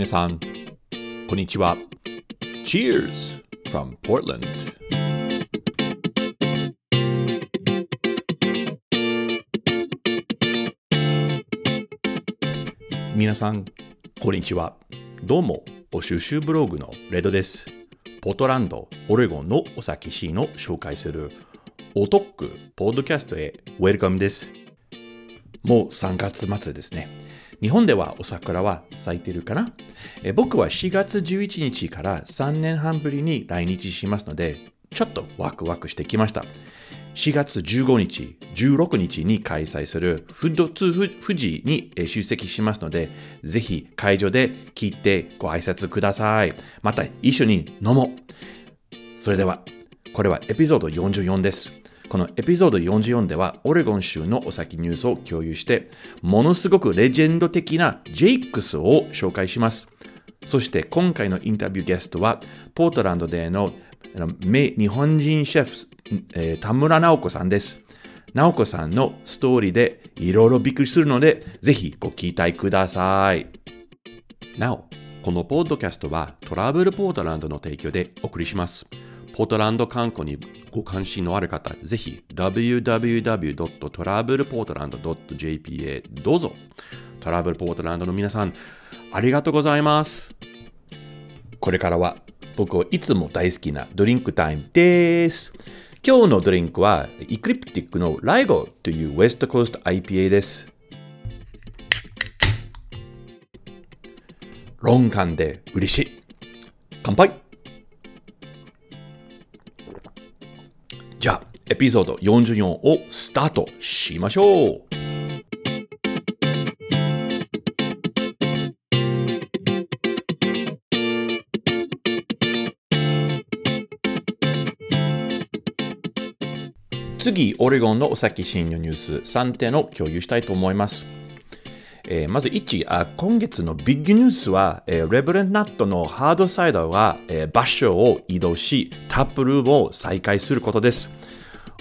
皆さん、こんにちは。Cheers from Portland! 皆さん、こんにちは。どうも、お収集ブログのレドです。ポートランド、オレゴンのお酒シーンを紹介するおトックポッドキャストへウェルカムです。もう3月末ですね。日本ではお桜は咲いてるかな？僕は4月11日から3年半ぶりに来日しますので、ちょっとワクワクしてきました。4月15日、16日に開催するフッドツー富士に出席しますので、ぜひ会場で聞いてご挨拶ください。また一緒に飲もう。それでは、これはエピソード44です。このエピソード44では、オレゴン州のお酒ニュースを共有して、ものすごくレジェンド的なジェイクスを紹介します。そして今回のインタビューゲストは、ポートランドでの日本人シェフ、田村直子さんです。直子さんのストーリーでいろいろびっくりするので、ぜひご期待ください。なお、このポッドキャストはトラブルポートランドの提供でお送りします。ポートランド観光にご関心のある方、ぜひ www.travelportland.jp へどうぞ。トラブルポートランドの皆さん、ありがとうございます。これからは僕はいつも大好きなドリンクタイムです。今日のドリンクはイクリプティックのライゴというウェストコースト IPA です。ロンカンで嬉しい。乾杯エピソード44をスタートしましょう次、オレゴンのお酒シーンのニュース3点を共有したいと思います。えー、まず1あ、今月のビッグニュースは、えー、レブレンナットのハードサイダーが、えー、場所を移動し、タップルームを再開することです。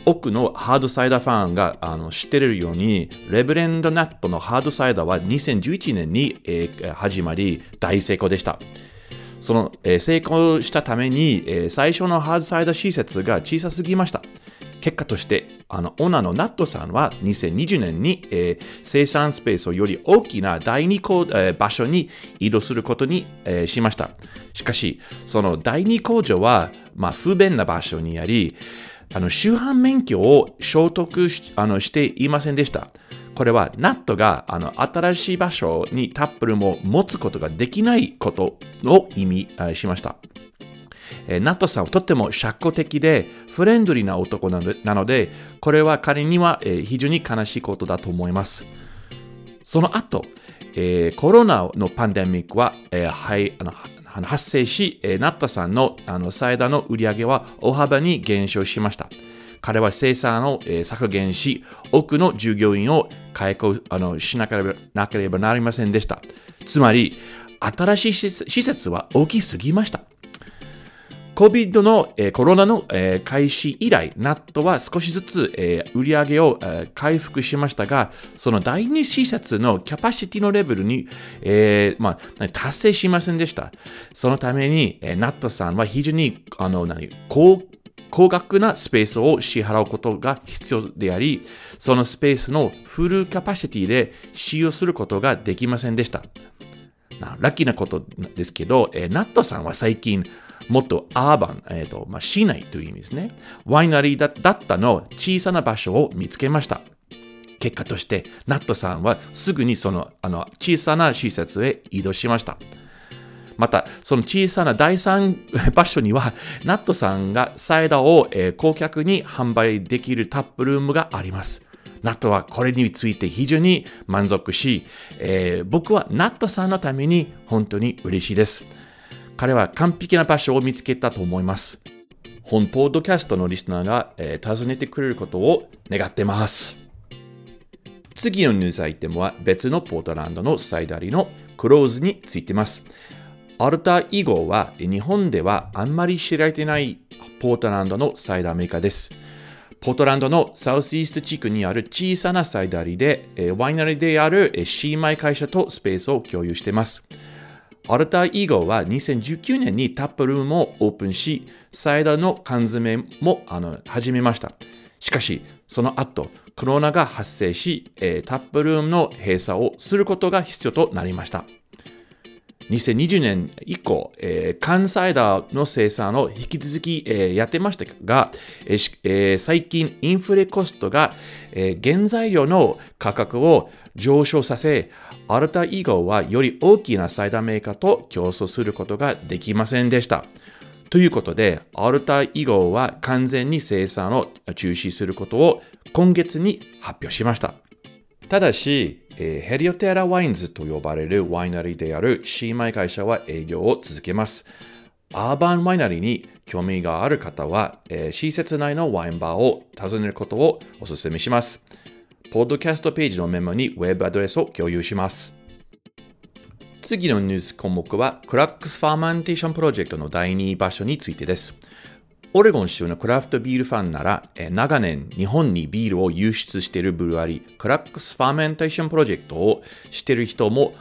多くのハードサイダーファンがあの知っているように、レブレンドナットのハードサイダーは2011年に、えー、始まり、大成功でした。その、えー、成功したために、えー、最初のハードサイダー施設が小さすぎました。結果として、あの、オーナーのナットさんは2020年に、えー、生産スペースをより大きな第二工、えー、場所に移動することに、えー、しました。しかし、その第二工場は、まあ、不便な場所にあり、あの、周販免許を消得しあのしていませんでした。これは、ナットがあの新しい場所にタップルも持つことができないことを意味しました。えナットさんはとっても社交的でフレンドリーな男なので、これは彼には、え非常に悲しいことだと思います。その後、えー、コロナのパンデミックは、えー、はいあの発生し、え、ナッタさんのあのサイダーの売り上げは大幅に減少しました。彼は生産を、え、削減し、多くの従業員を解雇あのしなければなければなりませんでした。つまり、新しい施設は大きすぎました。COVID の、えー、コロナの、えー、開始以来、ナットは少しずつ、えー、売り上げを、えー、回復しましたが、その第二施設のキャパシティのレベルに、えーまあ、達成しませんでした。そのために、えー、ナットさんは非常にあの何高高額なスペースを支払うことが必要であり、そのスペースのフルキャパシティで使用することができませんでした。ラッキーなことですけど、えー、ナットさんは最近、もっとアーバン、えーとまあ、市内という意味ですね。ワイナリーだだったの小さな場所を見つけました。結果として、ナットさんはすぐにそのあの小さな施設へ移動しました。また、その小さな第三場所には、ナットさんがサイダーを、えー、顧客に販売できるタップルームがあります。ナットはこれについて非常に満足し、えー、僕はナットさんのために本当に嬉しいです。彼は完璧な場所を見つけたと思います。本ポッドキャストのリスナーが、えー、訪ねてくれることを願ってます。次のニュースアイテムは別のポートランドのサイダリのクローズについてます。アルタ以号は日本ではあんまり知られてないポートランドのサイダーメーカーです。ポートランドのサウスイースト地区にある小さなサイダリで、ワイナリーである姉妹会社とスペースを共有しています。アルターイーゴは2019年にタップルームをオープンし、サイダーの缶詰もあの始めました。しかし、その後、コロナが発生し、えー、タップルームの閉鎖をすることが必要となりました。2020年以降、えー、関西ダーの生産を引き続き、えー、やってましたが、えー、最近インフレコストが、えー、原材料の価格を上昇させ、アルタ以後はより大きなサイダーメーカーと競争することができませんでした。ということで、アルタ以後は完全に生産を中止することを今月に発表しました。ただし、えー、ヘリオテラワインズと呼ばれるワイナリーであるシーマイ会社は営業を続けます。アーバンワイナリーに興味がある方は、えー、施設内のワインバーを訪ねることをお勧めします。ポッドキャストページのメモにウェブアドレスを共有します。次のニュース項目は、 Crux Fermentation Project の第2場所についてです。オレゴン州のクラフトビールファンなら、え長年日本にビールを輸出しているブルワリー、 Crux Fermentation Projectを知っている人も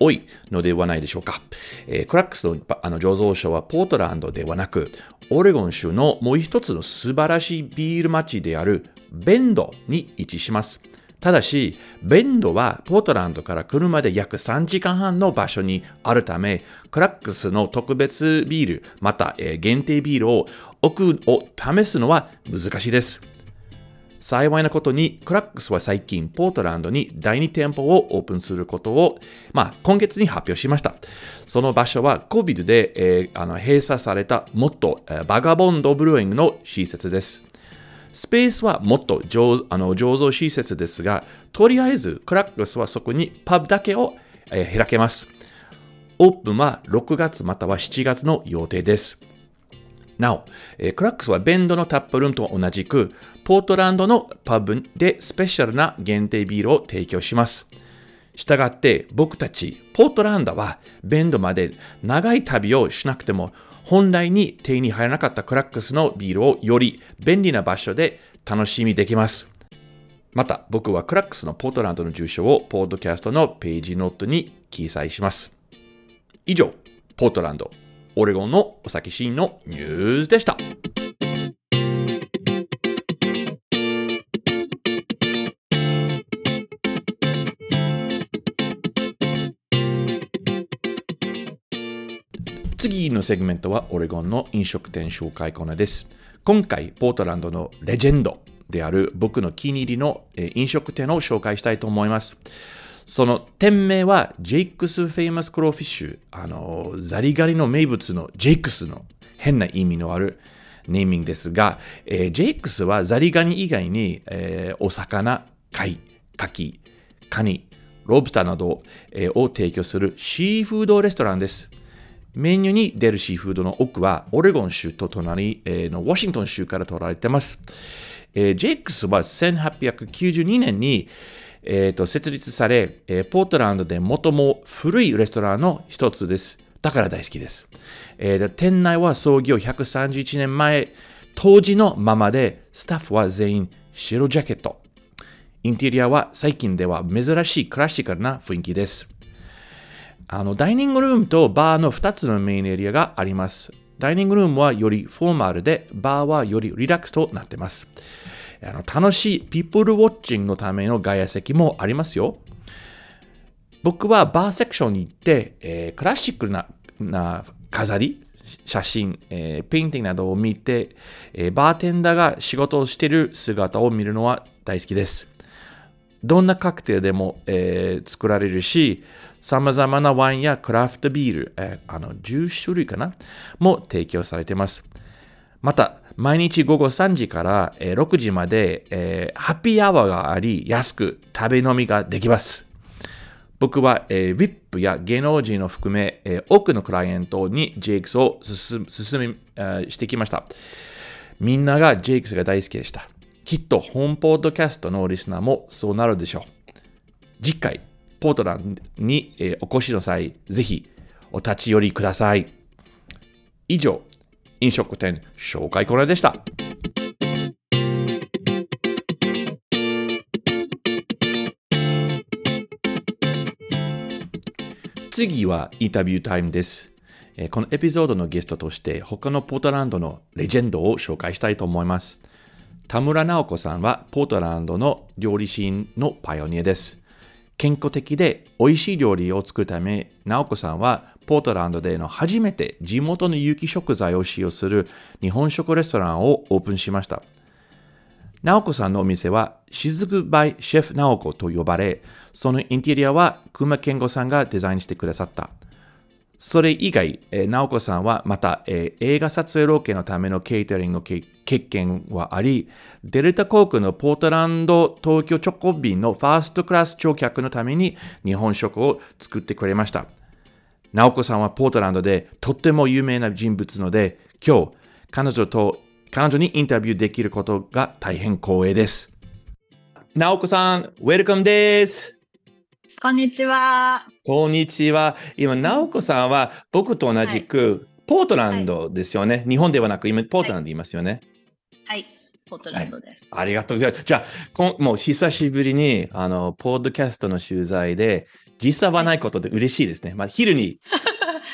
多いのではないでしょうか。えー、 Cruxのあの醸造所はポートランドではなく、オレゴン州のもう一つの素晴らしいビール町であるベンドに位置します。ただし、ベンドはポートランドから車で約3時間半の場所にあるため、クラックスの特別ビール、また、限定ビールを奥を試すのは難しいです。幸いなことに、クラックスは最近、ポートランドに第2店舗をオープンすることを、まあ、今月に発表しました。その場所は COVID で、えー、あの閉鎖されたもっと、えー、バガボンドブルーイングの施設です。スペースはもっと醸あの醸造施設ですが、とりあえずクラックスはそこにパブだけを、えー、開けます。オープンは6月または7月の予定です。なお、えー、クラックスはベンドのタップルームと同じく、ポートランドのパブでスペシャルな限定ビールを提供します。したがって僕たちポートランドはベンドまで長い旅をしなくても本来に手に入らなかったクラックスのビールをより便利な場所で楽しみできます。また、僕はクラックスのポートランドの住所をポッドキャストのページノートに記載します。以上、ポートランド、オレゴンのお酒シーンのニュースでした。次のセグメントはオレゴンの飲食店紹介コーナーです。今回、ポートランドのレジェンドである僕の気に入りの飲食店を紹介したいと思います。その店名は Jake's Famous Crawfish。あの、ザリガニの名物の Jake'sの変な意味のあるネーミングですが、えー、 Jake'sはザリガニ以外に、えー、お魚、貝、カキ、カニ、ロブスターなど、えー、を提供するシーフードレストランです。メニューに出るシーフードの多くは、オレゴン州と隣のワシントン州から取られています。えー、ジェイクスは1892年に、えー、と設立され、えー、ポートランドで最も古いレストランの一つです。だから大好きです。えー、店内は創業131年前、当時のままで、スタッフは全員白ジャケット。インテリアは最近では珍しいクラシカルな雰囲気です。あの、ダイニングルームとバーの2つのメインエリアがあります。ダイニングルームはよりフォーマルで、バーはよりリラックスとなっています。あの楽しい people watching のための外野席もありますよ。僕はバーセクションに行って、えー、クラシックなな飾り、写真、えー、ペインティングなどを見て、えー、バーテンダーが仕事をしている姿を見るのは大好きです。どんなカクテルでも、えー、作られるし、様々なワインやクラフトビール、えー、あの10種類かな？も提供されています。また、毎日午後3時から、え、6時まで、えー、ハッピーアワーがあり、安く食べ飲みができます。僕は、えー、VIP や芸能人を含め、えー、多くのクライアントに JX を進め、え、してきました。みんなが JX が大好きでした。きっと本ポッドキャストのリスナーもそうなるでしょう。次回、ポートランに、え、お越しの際、ぜひお立ち寄りください。以上、飲食店紹介コーナーでした。次はインタビュータイムです。このエピソードのゲストとして他のポートランドのレジェンドを紹介したいと思います。田村直子さんはポートランドの料理シーンのパイオニアです。健康的で美味しい料理を作るため、直子さんはポートランドでの初めて地元の有機食材を使用する日本食レストランをオープンしました。直子さんのお店は、しずくバイシェフ直子と呼ばれ、そのインテリアは熊健吾さんがデザインしてくださった。それ以外、えー直子さんはまた、えー映画撮影ロケのためのケータリングの経経験はあり、デルタ航空のポートランド東京直行便のファーストクラス乗客のために日本食を作ってくれました。直子さんはポートランドでとっても有名な人物ので、今日、彼女と、彼女にインタビューできることが大変光栄です。直子さん、ウェルカムです。こんにちは。こんにちは。今、直子さんは僕と同じく、ポートランドですよね。日本ではなく、今、ポートランドでいますよね。はい、ポートランドです。ありがとうございます。じゃあ、こんもう久しぶりに、あの、ポッドキャストの取材で、時差はないことで嬉しいですね。まあ、昼に、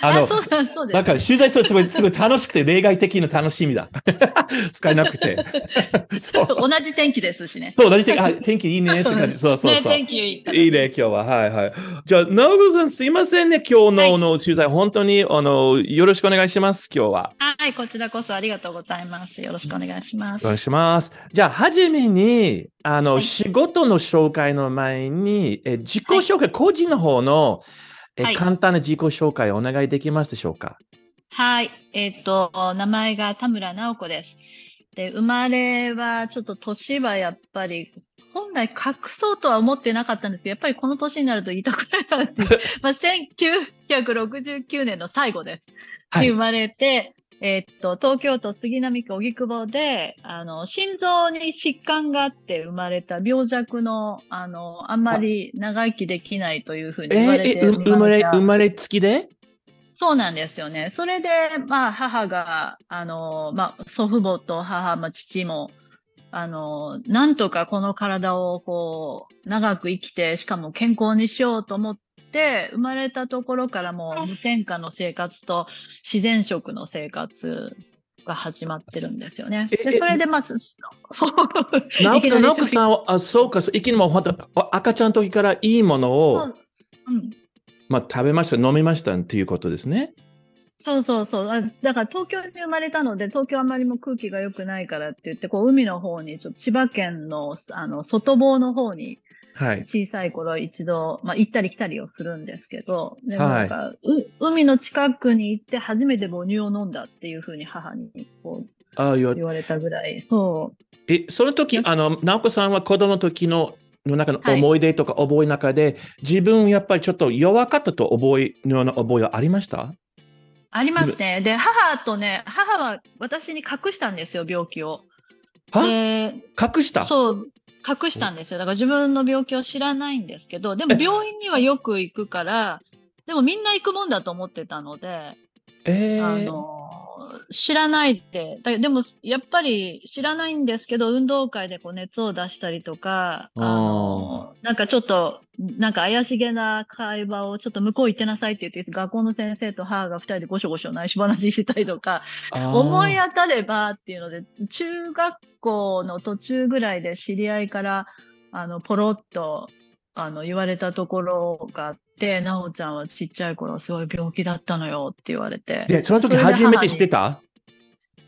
あの、そうだ、そう。なんか取材するとすごい、すごい楽しくて、例外的な楽しみだ。使えなくて。そう。同じ天気ですしね。そう、同じ天気、あ、天気いいねって感じ。そうそうそう。ね、天気いいから。いいね、今日は。はいはい。じゃあ、直子さん、すいませんね。今日の,、はいの取材、本当に、あの、よろしくお願いします、今日は。はい、こちらこそありがとうございます。よろしくお願いします。お願いします。じゃあ、はじめに、あの、はい仕事の紹介の前に、え自己紹介、個人の方の、えはい簡単な自己紹介お願いできますでしょうか？はい、えっ、と、名前が田村直子です。で、生まれはちょっと年はやっぱり、本来隠そうとは思ってなかったんですけど、やっぱりこの年になると言いたくないなって。まあ、1969年の最後です。はいに生まれて、えーっと、東京都杉並区荻窪で、あの、心臓に疾患があって生まれた病弱の、あの、あんまり長生きできないというふうにえ言われてーえう生まれ、た生まれつきで？そうなんですよね。それで、まあ、母が、あの、まあ、祖父母と母、まあ、父も、あの、なんとかこの体をこう、長く生きて、しかも健康にしようと思って、生まれたところからもう無添加の生活と自然食の生活が始まってるんですよね。ええで、それで、まあ、すそう直子さんは、あ、そうか、そういきなりも赤ちゃんの時からいいものを、そううんまあ、食べました、飲みましたっていうことですね。そうそうそう。あだから東京に生まれたので、東京あんまりも空気が良くないからって言って、こう海の方に、ちょっと千葉県のあの外房の方にはい。小さい頃一度、まあ行ったり来たりをするんですけど、でもはないんか、う海の近くに行って初めて母乳を飲んだっていうふうに母にこうあ言われたぐらい、そう。え、その時、あの、直子さんは子供の時の、の中のはい思い出とか覚えの中で、自分やっぱりちょっと弱かったと覚えのような覚えはありました？ありますね。で、母とね、母は私に隠したんですよ、病気を。は？で、隠した？そう、隠したんですよ。だから自分の病気を知らないんですけど、でも病院にはよく行くから、でもみんな行くもんだと思ってたので、えー、あの、知らないって、だでもやっぱり知らないんですけど、運動会でこう熱を出したりとか、あの、なんかちょっと、なんか怪しげな会話をちょっと向こう行ってなさいって言って、学校の先生と母が二人でごしょごしょ内緒話したりとか、思い当たればっていうので、中学校の途中ぐらいで知り合いから、あの、ポロッと、あの、言われたところがあって、なおちゃんはちっちゃい頃すごい病気だったのよって言われて。で、その時初めて知ってた？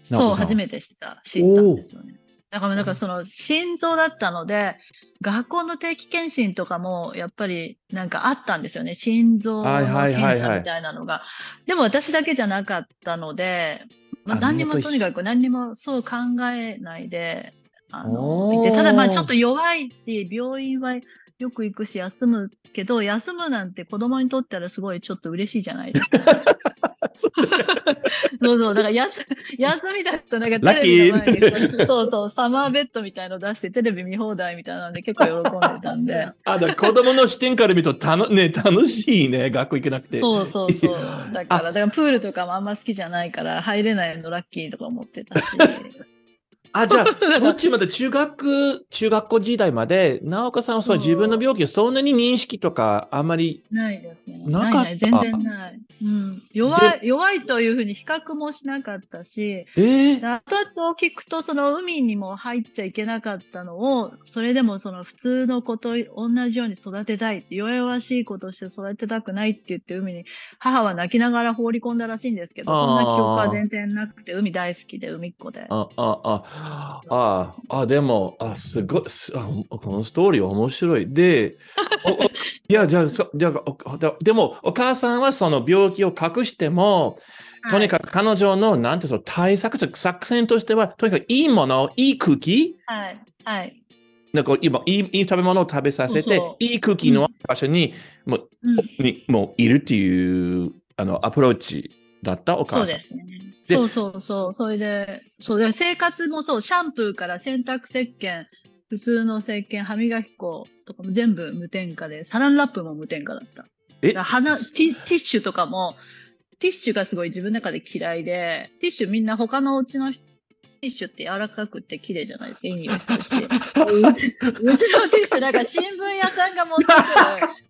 そう、初めて知った、知ったんですよね。だから、だからその、心臓だったので、学校の定期検診とかも、やっぱり、なんかあったんですよね。心臓の検査みたいなのが。でも私だけじゃなかったので、まあ、あ何にもとにかく何にもそう考えないで、あの、ただまあちょっと弱いし、病院はよく行くし休むけど、休むなんて子供にとったらすごいちょっと嬉しいじゃないですか。そうそうだから休休みだとなんかテレビの前にそうそうサマーベッドみたいの出してテレビ見放題みたいなので結構喜んでたんで。あ、だから子供の視点から見るとたの、ね、楽しいね、学校行けなくて。そうそうそう。だから、だからプールとかもあんま好きじゃないから入れないのラッキーとか思ってたし。あ、じゃあ、途中まで中学、中学校時代まで、直岡さんはその自分の病気をそんなに認識とか、あんまり。ないですね。なかった全然ない。うん。弱い、弱いというふうに比較もしなかったし、えー、で後々聞くと、その海にも入っちゃいけなかったのを、それでもその普通の子と同じように育てたい、弱々しい子として育てたくないって言って海に、母は泣きながら放り込んだらしいんですけど、そんな記憶は全然なくて、海大好きで、海っ子で。あ、あ、あ、あ、あ、でも、あ、すごい、このストーリー面白い。で、おおいや、じゃあ、そじゃあおででも、お母さんはその病気を隠しても、とにかく彼女の、なんていうの、対策、作戦としては、とにかくいいもの、いい空気、はい。はい。なんか今いいいい食べ物を食べさせて、そうそういい空気の場所に、もう、うんにもういるっていう、あの、アプローチだったお母さん。そうですね。そうそうそう。それで、そうで、生活もそう、シャンプーから洗濯石鹸、普通の石鹸、歯磨き粉とかも全部無添加で、サランラップも無添加だった。え？鼻ティ、ティッシュとかも、ティッシュがすごい自分の中で嫌いで、ティッシュみんな他のお家の人ティッシュって柔らかくて綺麗じゃない？で すか。いい匂いするし。うちうちのティッシュ、なんか新聞屋さんが持ってくる。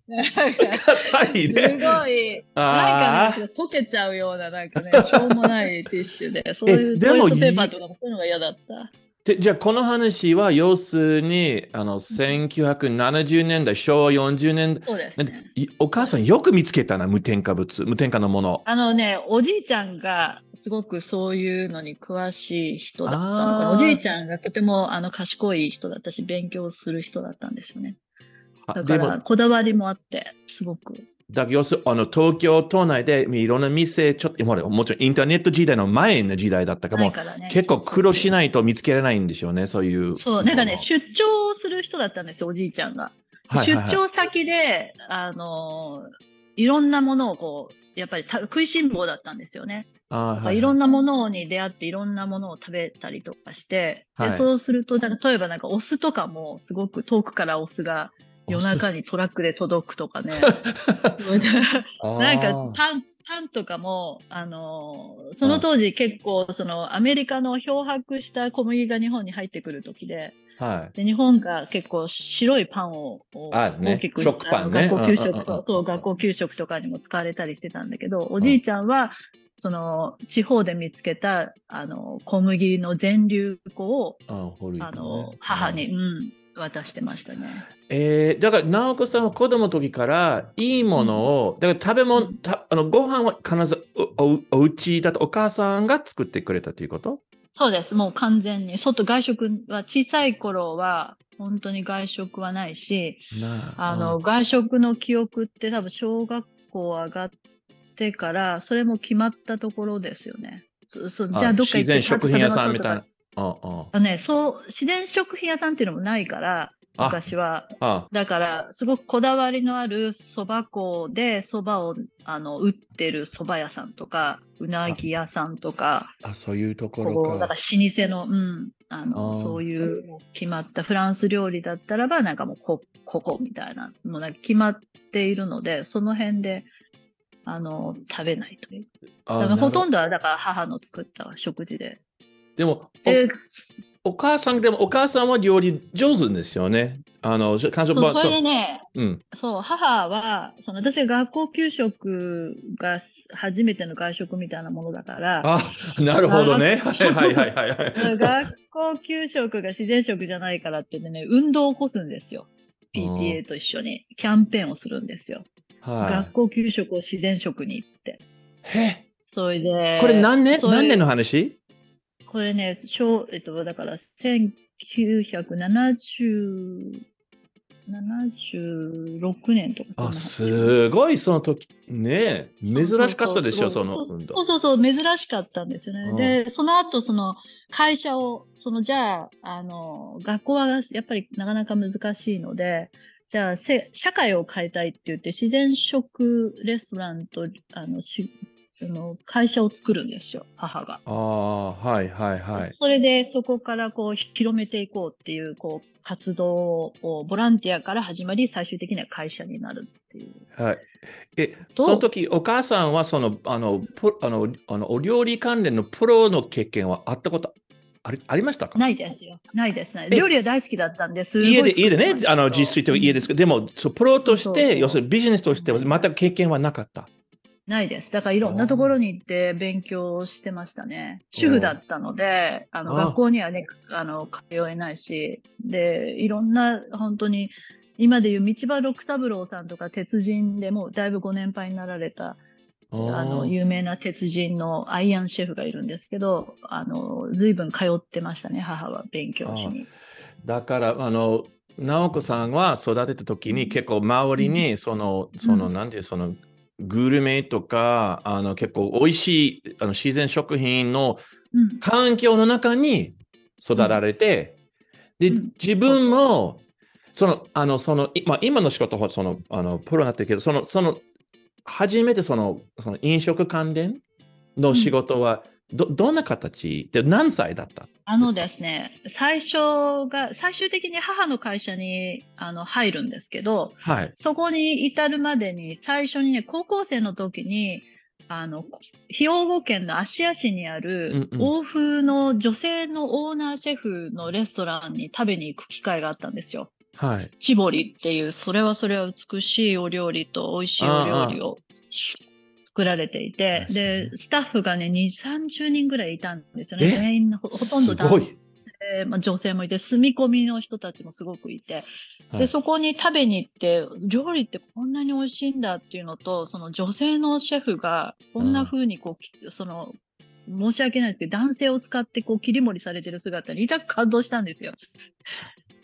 なんか硬いすね。ごい、あなんかね、溶けちゃうような、なんかね、しょうもないティッシュで、そういうトイレットペーパーとかもそういうのが嫌だった。でじゃあ、この話は、要するに、あの、1970年代、昭和40年代、そうですね。いお母さんよく見つけたな、無添加物、無添加のもの。あのね、おじいちゃんがすごくそういうのに詳しい人だったのかおじいちゃんがとてもあの賢い人だったし、勉強する人だったんですよね。あだから、こだわりもあって、すごく。だ要するあの、東京都内でいろんな店、ちょっと、もちろんインターネット時代の前の時代だったから、も。結構苦労しい。ないと見つけられないんでしょうね、そういう。そう、なんかね、も出張する人だったんですよ、おじいちゃんが。出張先で、あの、いろんなものをこう、やっぱりた食いしん坊だったんですよね。あーはいいろんなものに出会っていろんなものを食べたりとかして、はいでそうすると、だ例えばなんかお酢とかもすごく遠くからお酢が夜中にトラックで届くとかね。なんかパン、パンとかも、あのーその当時結構そのアメリカの漂白した小麦が日本に入ってくる時で、はい。で日本が結構白いパンを大きく食パンね。学校給食と、そう、学校給食とかにも使われたりしてたんだけど、おじいちゃんは、その、地方で見つけた、あの、小麦の全粒粉を、あの、母に、うん、渡してましたね。えー、だから、直子さんは子供の時から、いいものを、だから食べ物、うんたあのご飯は必ずおおお家だとお母さんが作ってくれたということ？そうです。もう完全に。外外食は、小さい頃は、本当に外食はないし、なあの、外食の記憶って多分小学校上がってから、それも決まったところですよね。そそうじゃあどっか行って自然食品屋さんみたいなあああね、そう、自然食品屋さんっていうのもないから、あ昔は。あだから、すごくこだわりのある蕎麦粉で蕎麦を、あの、売ってる蕎麦屋さんとか、うなぎ屋さんとか、あ、そういうとこころう、だか。から老舗の、うん、あの、そういう決まったフランス料理だったらば、なんかもうこ、ここみたいな、もうなんか決まっているので、その辺で、あの、食べないという。あだからほとんど。どは、だから母の作った食事で。でも、で、おお母さん、でもお母さんは料理上手ですよね。あの、彼女それでね、うん。そう、母は、その私が学校給食が初めての外食みたいなものだから、あ、なるほどね。あはいはいはいはいはい。学校給食が自然食じゃないからってね、運動を起こすんですよ。PTA と一緒にキャンペーンをするんですよ。は学校給食を自然食にって。い。へそれで、これ何年何年の話？これね、小、えっと、だから、1970、76年とかあ、話すごい、その時。ね珍しかったでしょ、その。そうそうそう、珍しかったんですよね。うんで、その後、その会社を、そのじゃあ、あの、学校はやっぱりなかなか難しいので、じゃあ、せ社会を変えたいって言って、自然食レストランと、あの、し、あの会社を作るんですよ、母が。ああ、はいはいはい。それで、そこからこう、広めていこうっていう、こう、活動を、ボランティアから始まり、最終的には会社になるっていう。はい。え、その時、お母さんは、その、あの、プあの、あの、お料理関連のプロの経験はあったことありありましたか？ないですよ。ないですね。え？料理は大好きだったんで、す家で、家でねあの、自炊という家ですけど、でも、そうプロとして、要するにビジネスとしては全く経験はなかった。ないです。だからいろんなところに行って勉強してましたね。主婦だったので、あのあ。学校にはね、あの通えないし、で、いろんな本当に、今でいう道場六三郎さんとか鉄人でもうだいぶご年配になられた、あの、有名な鉄人のアイアンシェフがいるんですけど、あの、随分通ってましたね、母は勉強しに。だから、あの、直子さんは育てた時に結構周りに、その、その、うん。なんていう、その、グルメとか、あの、結構美味しい、あの、自然食品のうん。環境の中に育られて、で、うん。自分も、その、あの、その、いまあ、今の仕事は、その、あの、プロになってるけど、その、その、初めてその、その飲食関連の仕事は、ど、どんな形で何歳だった？あのですね、最初が、最終的に母の会社にあの入るんですけど、はい。そこに至るまでに、最初にね、高校生の時に、あの、兵庫県の芦屋市にある欧風の女性のオーナーシェフのレストランに食べに行く機会があったんですよ。はい。チボリっていう、それはそれは美しいお料理と美味しいお料理を作られていて、あで、スタッフがね、2、30人ぐらいいたんですよえ？ね。全員ほ、ほとんど男性、まあ、女性もいて、住み込みの人たちもすごくいて、で、はい。そこに食べに行って、料理ってこんなに美味しいんだっていうのと、その女性のシェフが、こんな風にこう、その、申し訳ないですけど、男性を使ってこう切り盛りされてる姿に痛く感動したんですよ。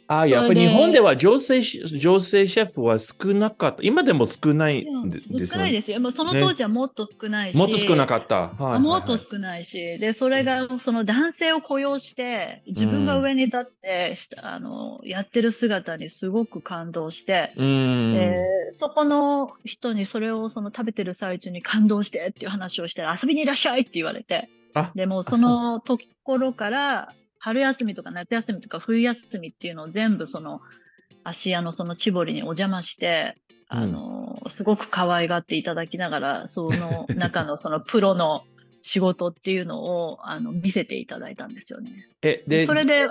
あ、やっぱり日本では女性し、女性シェフは少なかった。今でも少ないんでですよね少ないですよ。もうその当時はもっと少ないし。もっと少なかった。はいはいはいもっと少ないし、で、それが、その男性を雇用して、自分が上に立って、あの、やってる姿にすごく感動して、うーん。でそこの人にそれをその食べてる最中に感動してっていう話をして、遊びにいらっしゃいって言われて、あでもうそのところから、春休みとか夏休みとか冬休みっていうのを全部その、芦屋のその千堀にお邪魔して、あの、すごく可愛がっていただきながら、その中のそのプロの仕事っていうのを、あの、見せていただいたんですよね。え、で、それで、うん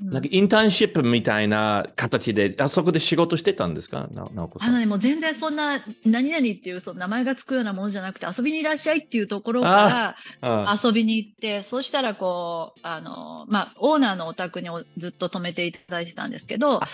なんかインターンシップみたいな形で、あそこで仕事してたんですか？な、なおこさん。あのね、もう全然そんな、何々っていうその名前がつくようなものじゃなくて、遊びにいらっしゃいっていうところからあ遊びに行って、そうしたらこう、あの、まあ、オーナーのお宅におずっと泊めていただいてたんですけどあ、、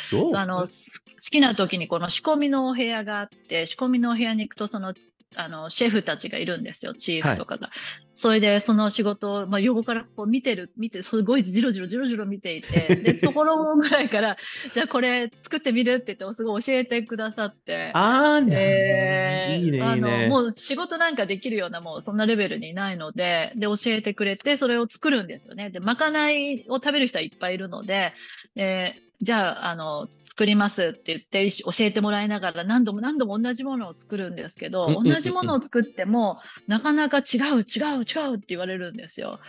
の、す好きな時にこの仕込みのお部屋があって、仕込みのお部屋に行くと、その、あの、シェフたちがいるんですよ、チーフとかが。それで、その仕事を、まあ、横からこう見てる、見て、すごいじろじろじろじろ見ていて、で、ところぐらいから、じゃあこれ作ってみるって言って、すごい教えてくださって。あー、なでいいね、いあの、いね。もう仕事なんかできるような、もうそんなレベルにないので、で、教えてくれて、それを作るんですよね。で、まかないを食べる人はいっぱいいるので、で、じゃあ、あの、作りますって言って、教えてもらいながら何度も何度も同じものを作るんですけど、同じものを作っても、なかなか違う、違う、違うって言われるんですよ。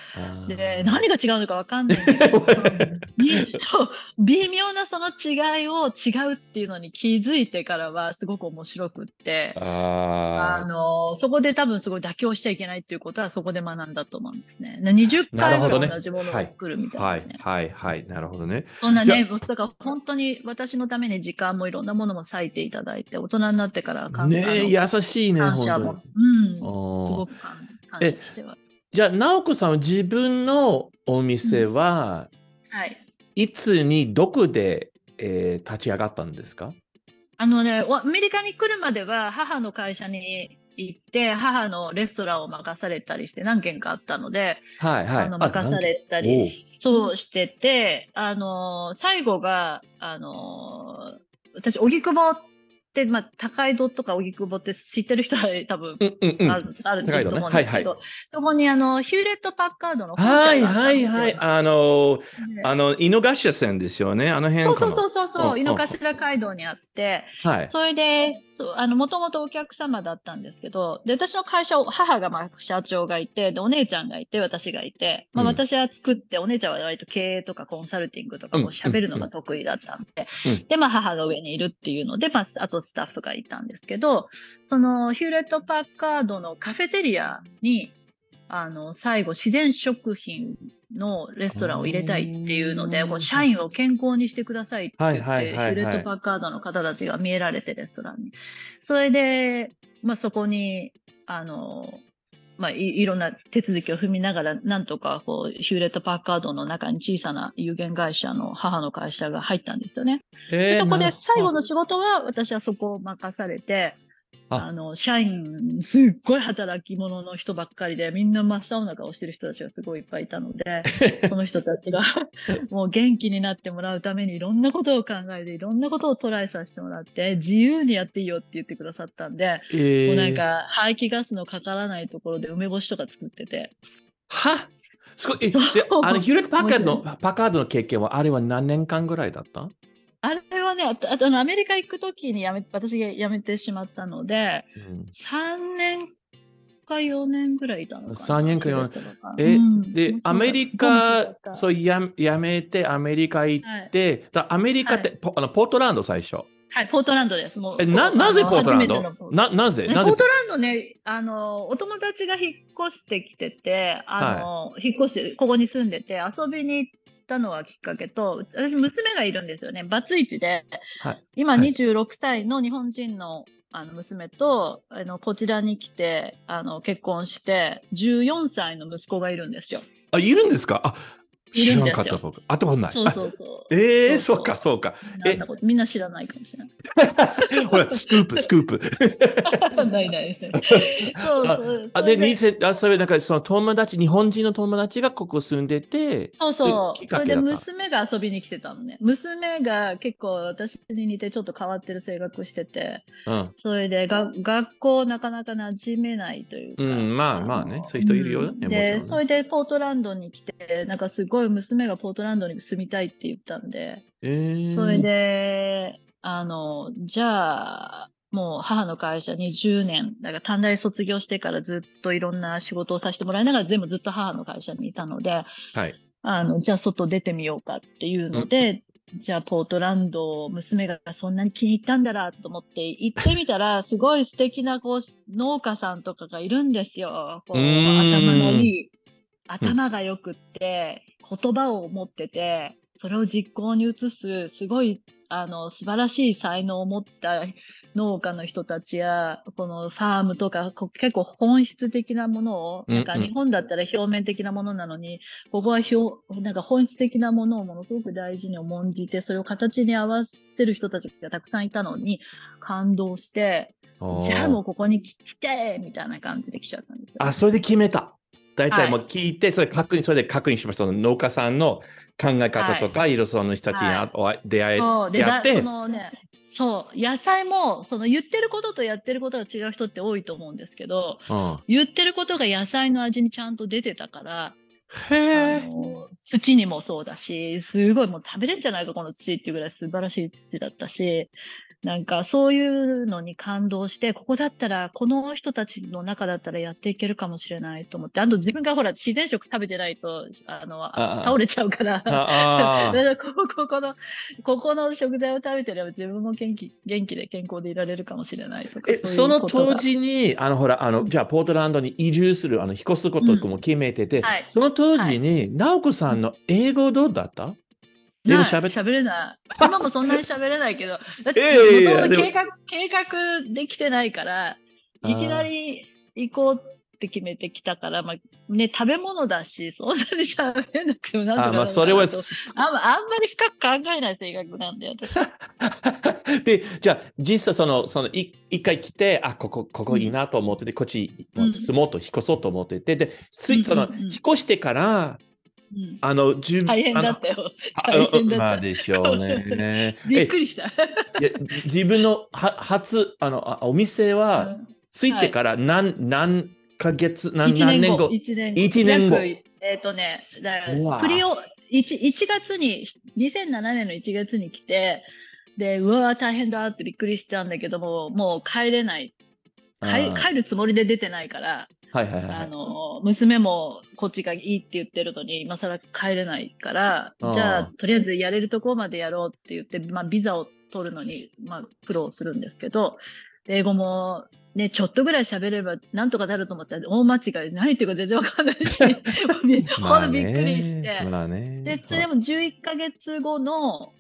で、何が違うのかわかんないけど、微妙なその違いを違うっていうのに気づいてからはすごく面白くって、ああの、そこで多分すごい妥協しちゃいけないっていうことはそこで学んだと思うんですね。で20回ぐらい同じものを作るみたいいなね。、はい、はい。なるほどね。そんなね、だから本当に私のために時間もいろんなものも割いていただいて、大人になってから感ねえ、優しいね、感謝も。うん。すごく感謝しては。じゃあ、直子さんは自分のお店は、はい。いつにどこで、えー立ち上がったんですか？あのね、おアメリカに来るまでは母の会社に行って、母のレストランを任されたりして何軒かあったので、はい、はい。あのあ任されたり、そうしてて、あの、最後が、あの、私、荻窪って、まあ、高井戸とか荻窪って知ってる人は多分うんうんうん。はある、と思うんですけど、はそこにあの、ヒューレット・パッカードの本社があったんいはいはい。あの、であの、井の頭線ですよね。あの辺。そうそうそうそう井の頭街道にあって、はい。それで、そうあの、もともとお客様だったんですけど、で、私の会社を、母がまあ社長がいて、で、お姉ちゃんがいて、私がいて、まあうん。私は作って、お姉ちゃんは割と経営とかコンサルティングとかうん。こう喋るのが得意だったんで、うん。で、まあ母が上にいるっていうので、まあ、あとスタッフがいたんですけど、その、ヒューレット・パッカードのカフェテリアに、あの、最後、自然食品のレストランを入れたいっていうので、うんこう社員を健康にしてくださいって言って、レット・パッカードの方たちが見えられて、レストランに。それで、まあ、そこに、あの、まあ、いいろんな手続きを踏みながら、なんとか、こう、ヒューレット・パッカードの中に小さな有限会社の母の会社が入ったんですよね。でえそこで最後のの仕事は、私はそこを任されて、あ。あの、社員、すっごい働き者の人ばっかりで、みんな真っ青な顔してる人たちがすごいいっぱいいたので、その人たちが もう元気になってもらうためにいろんなことを考えて、いろんなことをトライさせてもらって、自由にやっていいよって言ってくださったんで、えー。もうなんか排気ガスのかからないところで梅干しとか作ってて、は？すごい。あの、ヒューレット・パッカードの、面パッカードの経験は、あれは何年間ぐらいだった？はね、あとあのアメリカ行くときにやめ、私が辞めてしまったので、うん。3年か4年ぐらいいたのかな。3年か4年。年え、で、アメリカ、そそううややめて、アメリカ行って、だアメリカって、はい。ポあのポートランド最初。はい、ポートランドです。もう。え、な、なぜポートランド？な、なぜ？なぜ？ねポートランドね、あの、お友達が引っ越してきてて、あの、引っ越して、ここに住んでて、遊びに行ったのがきっかけと、私、娘がいるんですよね。バツイチで、はい今はい26歳の日本人のあの娘と、あの、こちらに来て、あの、結婚して、14歳の息子がいるんですよ。あ、いるんですか？あ、知らなかった僕。会ったことない。そうそうそう。ええそうそうか、そうか。なんだことみんな知らないかもしれない。ほら、スクープ、スクープ。ないない。そうそう。あ、で、それにせ、あ、それ、なんか、その友達、日本人の友達がここ住んでて、そうそう。それで娘が遊びに来てたのね。娘が結構私に似てちょっと変わってる性格してて、うん。それでが学校なかなか馴染めないというか。うんまあまあねそういう人いるよねで、それでポートランドに来て、なんかすごい娘がポートランドに住みたいって言ったんで、ええそれで、あの、じゃあ、もう母の会社20年、だから短大卒業してからずっといろんな仕事をさせてもらいながら全部ずっと母の会社にいたので、はい。あの、じゃあ外出てみようかっていうので、じゃあポートランド、娘がそんなに気に入ったんだなと思って行ってみたら、すごい素敵なこう農家さんとかがいるんですよ。こううーん頭のいい、頭が良くって、言葉を持ってて、それを実行に移す、すごい、あの、素晴らしい才能を持った農家の人たちや、このファームとか、こ結構本質的なものを、なんかうんうん日本だったら表面的なものなのに、ここは表、なんか本質的なものをものすごく大事に重んじて、それを形に合わせる人たちがたくさんいたのに、感動して、じゃあもうここに来ちゃえみたいな感じで来ちゃったんですよ。あ、それで決めた。大はい体もう聞いて、それ確認、それで確認しました。その農家さんの考え方とか、いろいろその人たちにあお会い出会そう。え、やってそ、のね、そう、野菜も、その言ってることとやってることが違う人って多いと思うんですけど、うん。言ってることが野菜の味にちゃんと出てたから、へあえ。の土にもそうだし、すごいもう食べれんじゃないか、この土っていうぐらい素晴らしい土だったし、なんかそういうのに感動して、ここだったら、この人たちの中だったらやっていけるかもしれないと思って、あと自分がほら、自然食食べてないと、あの、ああ倒れちゃうから、ここここの、ここの食材を食べてれば自分も元気、元気で健康でいられるかもしれないとか。え、その当時に、あの、ほら、あの、じゃあ、ポートランドに移住する、あの、引っ越すことも決めてて、うんはいその当時に、直子さんの英語どうだった？英語喋っ喋れない。今もそんなに喋れないけど、だって、計画、計画できてないから、いきなり行こうって決めてきたから、まあ、ね、食べ物だし、そんなに喋れなくてもなんとかあ、まあ、それは、あんまあんまり深く考えない性格なんで、私。で、じゃあ、実際その、その、い一回来て、あ、ここ、ここいいなと思ってて、こっち、もう住もうと、引っ越そうと思ってて、で、つい、その、引っ越してから、うんあの、十大変だったよ。あ大変だったのまあでしょうね。びっくりした。自分のは初、あの、あお店は、ついてから何、何ヶ月、何一年後。何年後？一年後。一年後約えっ、とね、だプリオ、1, 1月に、2007年の1月に来て、で、うわー大変だってびっくりしたんだけども、もう帰れない。帰帰るつもりで出てないから、はいはいはい。あの、娘もこっちがいいって言ってるのに、今更帰れないから、じゃあ、とりあえずやれるところまでやろうって言って、まあ、ビザを取るのに、まあ、苦労するんですけど、英語もね、ちょっとぐらい喋ればなんとかなると思ったら大間違い。何言ってるか全然わかんないし、ほんとびっくりして。まあね。で、それでも11ヶ月後の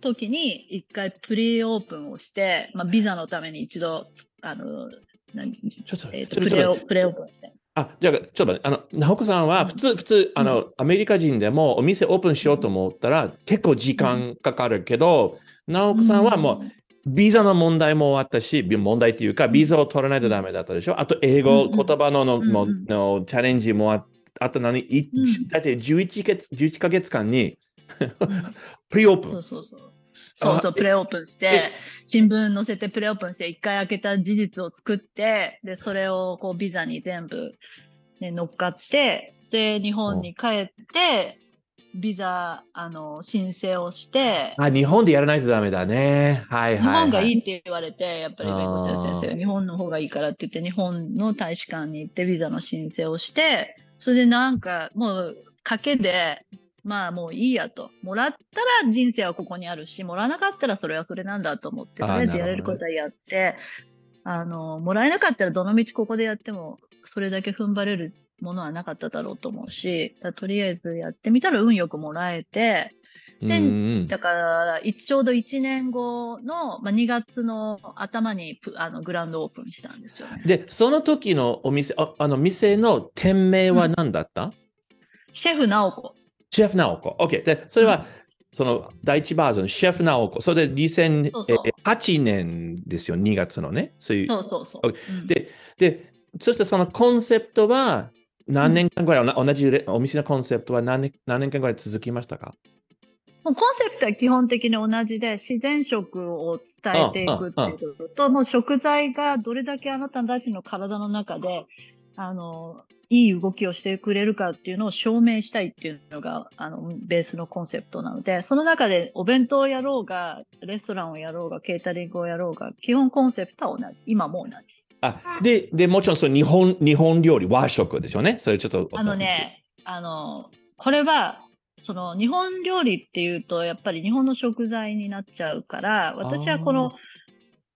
時に一回プリオープンをして、まあ、ビザのために一度、あの、何ちょっと、えっ、ちと、プレオプレオープンして。あ、じゃあ、ちょっと待って、あの、直子さんは、普通、普通、あの、アメリカ人でもお店オープンしようと思ったら、結構時間かかるけど、直子さんはもう、ビザの問題もあったし、び問題っていうか、ビザを取らないとダメだったでしょ？あと、英語、うん言葉ののうんものチャレンジもああったのに、だって11月、11ヶ月間に、プリオープン。そうそうそう。そうそう、プレオープンして、新聞載せてプレオープンして、一回開けた事実を作って、で、それをこうビザに全部、ね、乗っかって、で、日本に帰って、ビザ、あの、申請をして、あ、日本でやらないとダメだね。はいはい、はい。日本がいいって言われて、やっぱり弁護士の先生が日本の方がいいからって言って、日本の大使館に行ってビザの申請をして、それでなんかもう賭けで、まあもういいやと。もらったら人生はここにあるし、もらわなかったらそれはそれなんだと思って、とりあえずやれることはやって、あの、もらえなかったらどの道ここでやっても、それだけ踏ん張れるものはなかっただろうと思うし、とりあえずやってみたら運よくもらえて、でうんうんだから、いちょうど1年後の、まあ、2月の頭にプあのグランドオープンしたんですよね。で、その時のお店、ああの店の店名は何だった、シェフ直子。シェフナオコ。OK。で、それは、その第一バージョン、シェフナオコ。それでそうそう2008年ですよ、2月のね。そういう。そうそうそう。で、で、そしてそのコンセプトは何年間ぐらい、同じレお店のコンセプトは何年何年間ぐらい続きましたか？もうコンセプトは基本的に同じで、自然食を伝えていくっていうことと、もう食材がどれだけあなたたちの体の中で、あの、いい動きをしてくれるかっていうのを証明したいっていうのが、あの、ベースのコンセプトなので、その中でお弁当をやろうが、レストランをやろうが、ケータリングをやろうが、基本コンセプトは同じ。今も同じ。あで、で、もちろんその日本日本料理、和食ですよね。それちょっと。あのね、あの、これは、その日本料理っていうと、やっぱり日本の食材になっちゃうから、私はこの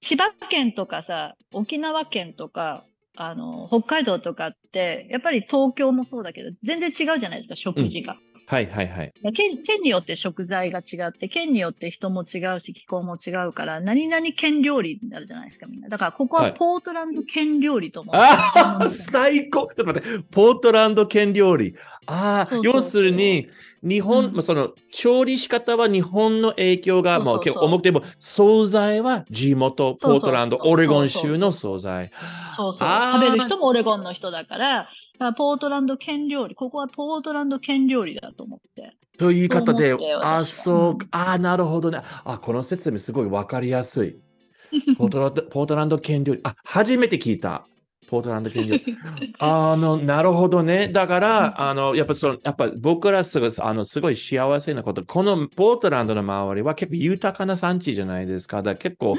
千葉県とかさ、沖縄県とか、あの、北海道とかって、やっぱり東京もそうだけど、全然違うじゃないですか、食事が。はいはいはい。県県によって食材が違って、県によって人も違うし、気候も違うから、何々県料理になるじゃないですか、みんな。だから、ここははいポートランド県料理と思う。ああ、最高ちょっと待って、ポートランド県料理。ああ要するに、日本、うんまあその、調理仕方は日本の影響がもう結構重くても、惣菜は地元、ポートランド、オレゴン州の惣菜。そうそう。食べる人もオレゴンの人だから、だからポートランド県料理、ここはポートランド県料理だと思って。という言い方であ、そううん、あ、なるほどね。あ、この説明すごいわかりやすい。ポートランド、ポートランド県料理。あ、初めて聞いた。ポートランド県料理。あの、なるほどね。だから、あの、やっぱその、やっぱ僕らすごい、あの、すごい幸せなこと。このポートランドの周りは結構豊かな産地じゃないですか。だから結構、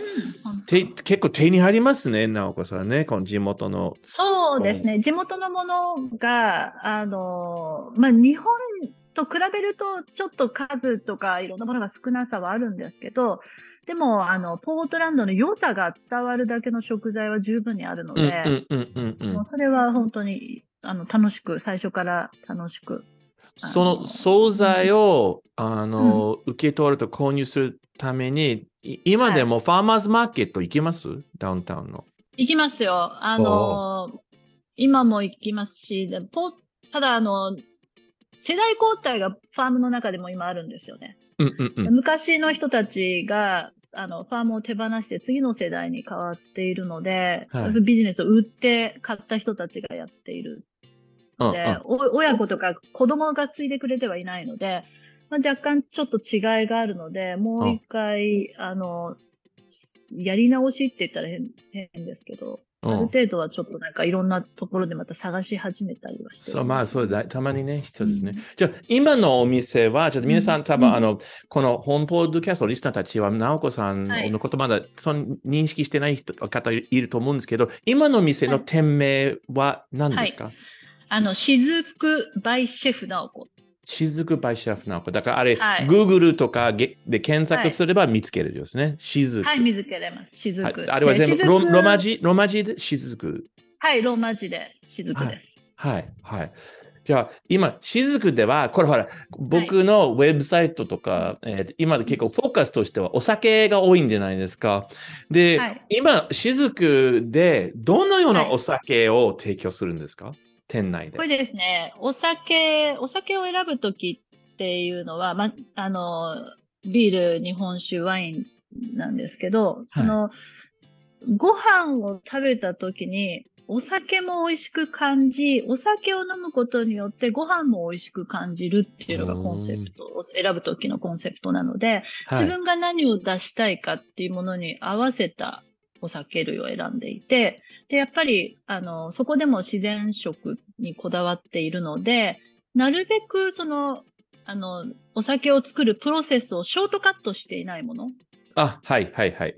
手結構手に入りますね、直子さんね。この地元の。そうですね。地元のものが、あの、まあ、日本と比べると、ちょっと数とかいろんなものが少なさはあるんですけど、でも、あの、ポートランドの良さが伝わるだけの食材は十分にあるのうんで。それは本当に、あの、楽しく、最初から楽しく。その惣菜を、あの、受け取ると購入するために、い今でもファーマーズマーケット行きます？ダウンタウンの。行きますよ。あの、今も行きますし、でポただ、あの、世代交代がファームの中でも今あるんですよね。うんうんうん。昔の人たちが、あの、ファームを手放して次の世代に変わっているので、はいビジネスを売って買った人たちがやっているうんで、お親子とか子供が継いでくれてはいないので、まあ、若干ちょっと違いがあるので、もう一回、あの、やり直しって言ったら変変ですけど、うんある程度はちょっとなんかいろんなところでまた探し始めたりはしてる。そう、まあそうだ、たまにね、人ですね。うん。じゃあ、今のお店は、ちょっと皆さん、うん多分、うん。あの、この本ポッドキャストリスナーたちは、直子さんはいのことまだ、その認識してない人方いると思うんですけど、今の店の店名は何ですか、あの、しずくバイシェフ直子。雫 by シェフ直子。だからあれ、はい Google とかで検索すれば見つけるですね。雫。はい、水けれます。雫。はいあれは全部でロロマ雫字ロマ字で雫。はい、ローマ字で雫はいです。はい、はい。じゃあ、今、雫では、これほら、僕のウェブサイトとか、えー今結構フォーカスとしてはお酒が多いんじゃないですか。で、はい今、雫でどのようなはいお酒を提供するんですか、店内で。こ。れですね、お酒、お酒を選ぶときっていうのは、ま、あの、ビール、日本酒、ワインなんですけど、その、ご飯を食べたときに、お酒も美味しく感じ、お酒を飲むことによってご飯も美味しく感じるっていうのがコンセプト、選ぶときのコンセプトなので、はい。自分が何を出したいかっていうものに合わせたお酒類を選んでいて、で、やっぱり、あの、そこでも自然食にこだわっているので、なるべくその、あの、お酒を作るプロセスをショートカットしていないもの。あ、はい、はい、はい。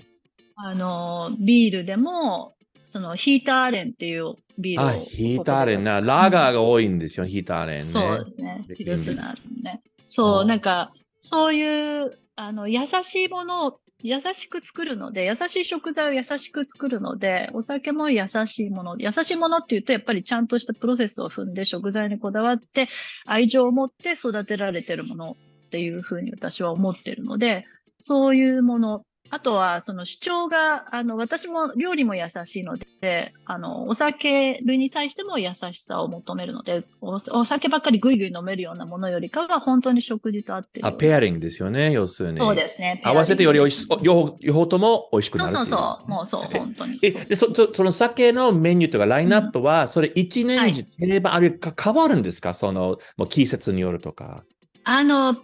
あの、ビールでも、そのヒーターレンっていうビールを。あ、ヒーターレンな、ラガーが多いんですよ、ヒーターレンね。そうですね。でピルスナーズね。そう、なんか、そういう、あの、優しいものを優しく作るので、優しい食材を優しく作るので、お酒も優しいもの。優しいものっていうと、やっぱりちゃんとしたプロセスを踏んで食材にこだわって、愛情を持って育てられてるものっていうふうに私は思ってるので、そういうもの。あとは、その主張が、あの、私も料理も優しいので、あの、お酒類に対しても優しさを求めるので、おお酒ばっかりぐいぐい飲めるようなものよりかは、本当に食事と合ってるよあ。ペアリングですよね、要するに。そうですね。合わせてより美味しい。そう、両方両方とも美味しくなそうるそうそう。もうそう、え本当に。え、でそそその酒のメニューとかラインナップは、それ一年中定番、あれか変わるんですか？その、もう季節によるとか。あの、パンデ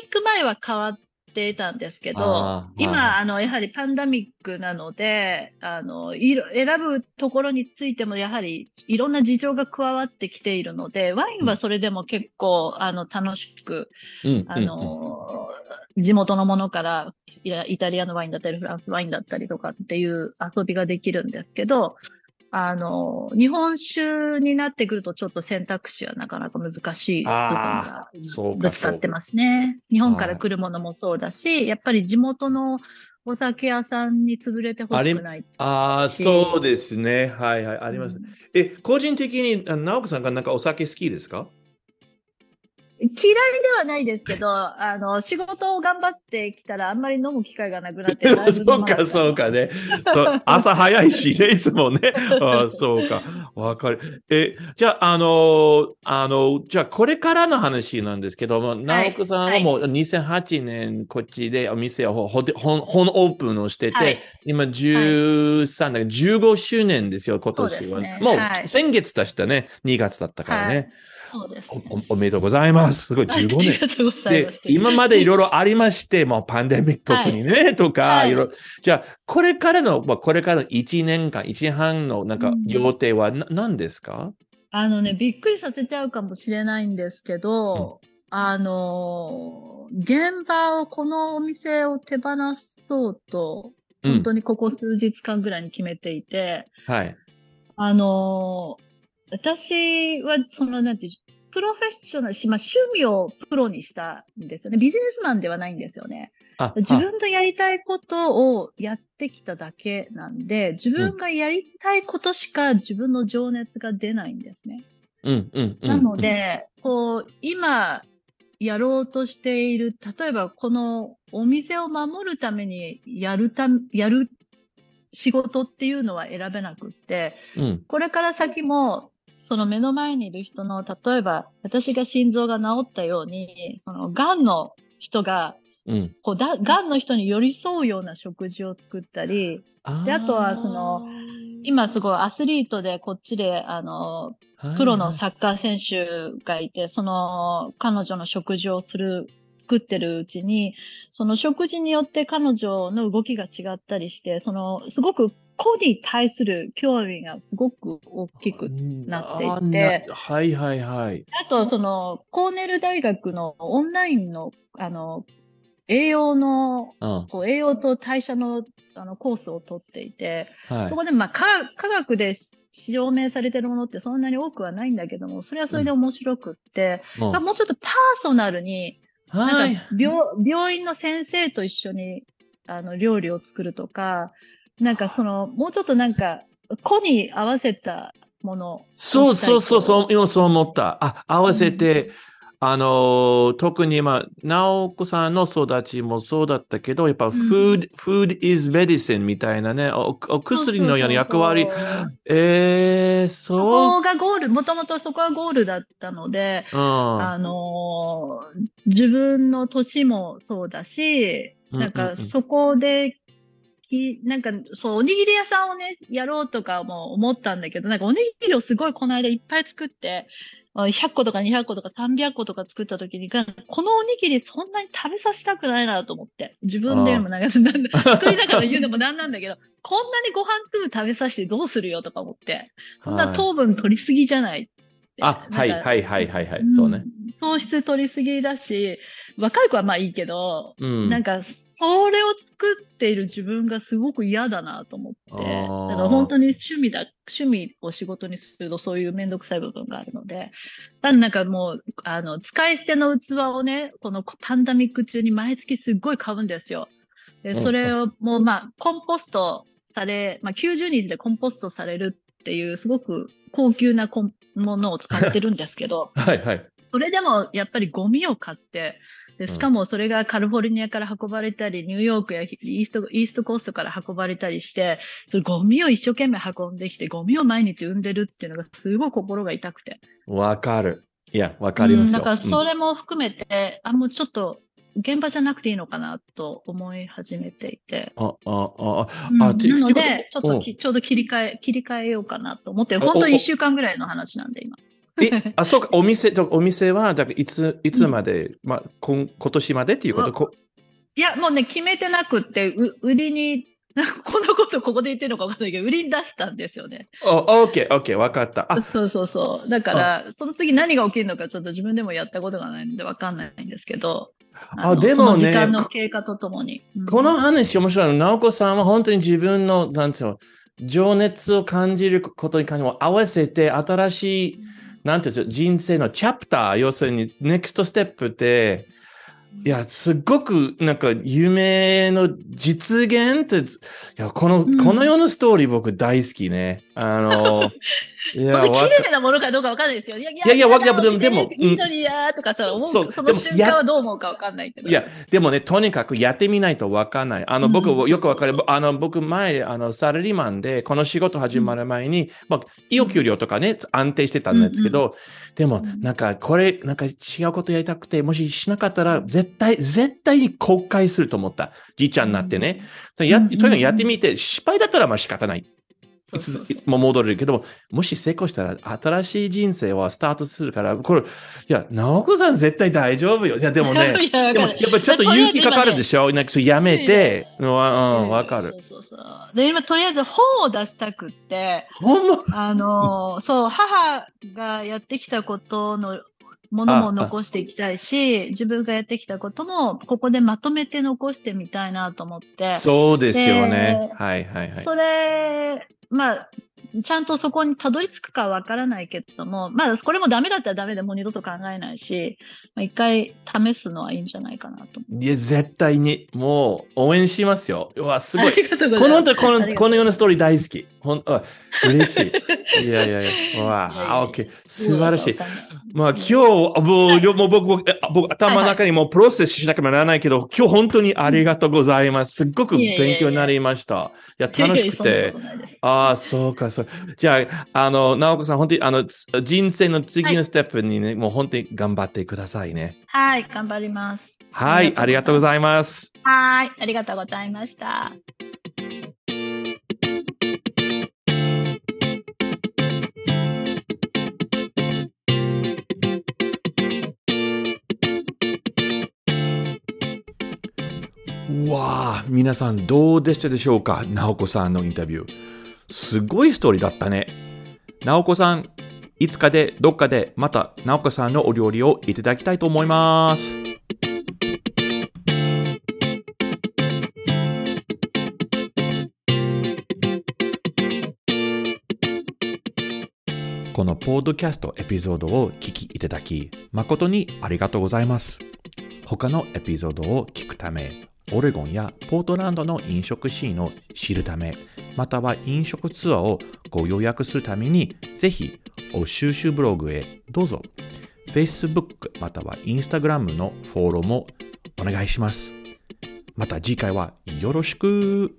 ミック前は変わってたんですけどはいあの、やはりパンデミックなので、あの、いろ選ぶところについても、やはりいろんな事情が加わってきているので、ワインはそれでも結構、あの、楽しく、うん。あの、地元のものから、イタリアのワインだったり、フランスワインだったりとかっていう遊びができるんですけど、あの、日本酒になってくるとちょっと選択肢はなかなか難しい部分が。ぶつかってますね。日本から来るものもそうだし、やっぱり地元のお酒屋さんに潰れてほしくない。ああ、しそうですね。はいはい、あります。うんえ、個人的に、あ直子さんがなんかお酒好きですか？嫌いではないですけど、あの、仕事を頑張ってきたらあんまり飲む機会がなくなって、そうか、そうかね。朝早いしね、いつもね。あーそうか。わかる。え、じゃあ、あのーあの、じゃあ、これからの話なんですけども、直子さんはもう2008年、こっちでお店をほ本本オープンをしてて、はい今13、だから15周年ですよ、今年は。ねもうはい先月でしたね、2月だったからね。はいそうです、ね。おおおめでとうございます。すごい、15あり年。がとうございま、です今までいろいろありまして、もうパンデミック特にね、とか、はいいろいろ。じゃあ、これからの、まあ、これからの1年間、1年半のなんかうん予定はな何ですか？あのね、びっくりさせちゃうかもしれないんですけど、あのー、現場を、このお店を手放そうと、うん本当にここ数日間ぐらいに決めていて、はい。あのー私は、その、なんていう、プロフェッショナルし、まあ、趣味をプロにしたんですよね。ビジネスマンではないんですよね。あ、自分のやりたいことをやってきただけなんで、自分がやりたいことしか自分の情熱が出ないんですね。あうん、うん、うん。なので、こう、今、やろうとしている、例えばこのお店を守るためにやるた、やる仕事っていうのは選べなくって、うん、これから先も、その目の前にいる人の、例えば私が心臓が治ったように、その癌の人が、うん。こうだ、癌の人に寄り添うような食事を作ったり、であとはその、今すごいアスリートでこっちで、あの、プロのサッカー選手がいて、その彼女の食事をする、作ってるうちに、その食事によって彼女の動きが違ったりして、そのすごく個に対する興味がすごく大きく。なっていてはいはいはい。あと、そのコーネル大学のオンラインの、あの、栄養の、うんこう栄養と代謝のあのコースを取っていて、はいそこでまあ科科学で証明されてるものってそんなに多くはないんだけども、それはそれで面白くって、もまあもうちょっとパーソナルに、うはいなんか。病病院の先生と一緒にあの料理を作るとか、なんかその、もうちょっとなんか、子に合わせたものをそうそうそう、う。そう、今そう思った。あ、合わせて、あの、特にまあ、直子さんの育ちもそうだったけど、やっぱ、ん food, food is medicine みたいなね、おお薬のような役割そう。そうそうええそそう。こがゴール、もともとそこはゴールだったので、うん。あのー自分の年もそうだし、なんかうんうんうんそこで、きなんかそう、おにぎり屋さんをね、やろうとかも思ったんだけど、なんかおにぎりをすごいこの間いっぱい作って、あ100個とか200個とか300個とか作った時に、このおにぎりそんなに食べさせたくないなと思って。自分でもなんか、作りながら言うのもなんなんだけど、こんなにご飯粒食べさせてどうするよとか思って。そんな糖分取りすぎじゃない。あ、はい、はい、はい、はい、はい、そうね。ん糖質取りすぎだし、若い子はまあいいけど、うん。なんか、それを作っている自分がすごく嫌だなと思って、だから本当に趣味だ、趣味を仕事にするとそういうめんどくさい部分があるので、ただなんかもう、あの、使い捨ての器をね、このパンダミック中に毎月すっごい買うんですよ。で、うんそれをもうまあ、コンポストされ、まあ90日でコンポストされるっていうすごく高級なものを使ってるんですけど、はい、はい。それでもやっぱりゴミを買って、でしかもそれがカリフォルニアから運ばれたり、ニューヨークやイーストイーストコーストから運ばれたりして、それゴミを一生懸命運んできて、ゴミを毎日産んでるっていうのがすごい心が痛くて。わかる。いや、わかりますよ。うんだからそれも含めて、あ、もうちょっと現場じゃなくていいのかなと思い始めていて。うんあ、あ、あ、うん。なのてで、ちょっうんときちょうど切り替え、切り替えようかなと思って、お本当にお一週間ぐらいの話なんで、今。え、あ、そうか、お店、とお店は、だからいつ、いつまで、まあ、こん今年までっていうこと、こいや、もうね、決めてなくって、う売りに、こんなことここで言ってるのかわかんないけど、売りに出したんですよね。お、オッケー、オッケー、わかった。あ、そうそうそう。だから、その次何が起きるのかちょっと自分でもやったことがないのでわかんないんですけど。あのでもね時間の経過とともに。うんこの話面白いの。直子さんは本当に自分の、なんていうの、情熱を感じることに関しても合わせて新しい、なんていうんですか、人生のチャプター、要するに、ネクストステップって、いや、すっごく、なんか、夢の実現って、いや、この、うんこのようなストーリー僕大好きね。あの、いや、綺麗なものかどうかわかんないですよ。いやいいやいやわかやでもでもいいのにやーとかさ、思うそうその瞬間はどう思うかわかんないけど。いや、でもね、とにかくやってみないとわかんない。あの、僕、うんよくわかる。あの、僕、前、あの、サラリーマンで、この仕事始まる前に、まあ、いいお給料とかね、安定してたんですけど、でもう、んなんか、これ、なんか違うことやりたくて、もししなかったら、絶対、絶対に後悔すると思った。じいちゃんになってね。や、うんとにかくやってみて、失敗だったらまあ仕方ない。いうつも戻れるけど、もし成功したら新しい人生はスタートするから、これ、いや、直子さん絶対大丈夫よ。いや、でもね、でもやっぱりちょっと勇気かかるでしょ？なんかそうやめて、うん、うんわかる。そ。うそうそう。で、今、とりあえず本を出したくって、ほんま、あのーそう、母がやってきたことのものも残していきたいし、自分がやってきたことも、ここでまとめて残してみたいなと思って、そうですよね。ではいはいはい。それ、まあ、ちゃんとそこにたどり着くかわからないけども、まあ、これもダメだったらダメでもう二度と考えないし、まあ、一回試すのはいいんじゃないかなと思いや、絶対に、もう、応援しますよ。うわ、すう。ごい。ありがとうごこのざいます。この、ありがとうこのようなストーリー大好き。ほん、あ嬉しい。いやいやいや、わいやいやあ、オッケー。素晴らしい。まあ今日、もう、よもう僕、僕頭の中にもうプロセスしなきゃならないけど、今日本当にありがとうございます。すっごく勉強になりました。いや、楽しくいやいやてああ、そうか、そう。じゃあ、あの、直子さん、本当に、あの、つ人生の次のステップにね、もう本当に頑張ってくださいね。はい、頑張ります。はい、ありがとうございます。はい、ありがとうございました。わあ、皆さんどうでしたでしょうか？直子さんのインタビュー。すごいストーリーだったね。直子さん、いつかでどっかでまた直子さんのお料理をいただきたいと思います。このポードキャストエピソードを聞きいただき、誠にありがとうございます。他のエピソードを聞くため、オレゴンやポートランドの飲食シーンを知るため、または飲食ツアーをご予約するために、ぜひ、お収集ブログへどうぞ。Facebook または Instagram のフォローもお願いします。また次回はよろしく。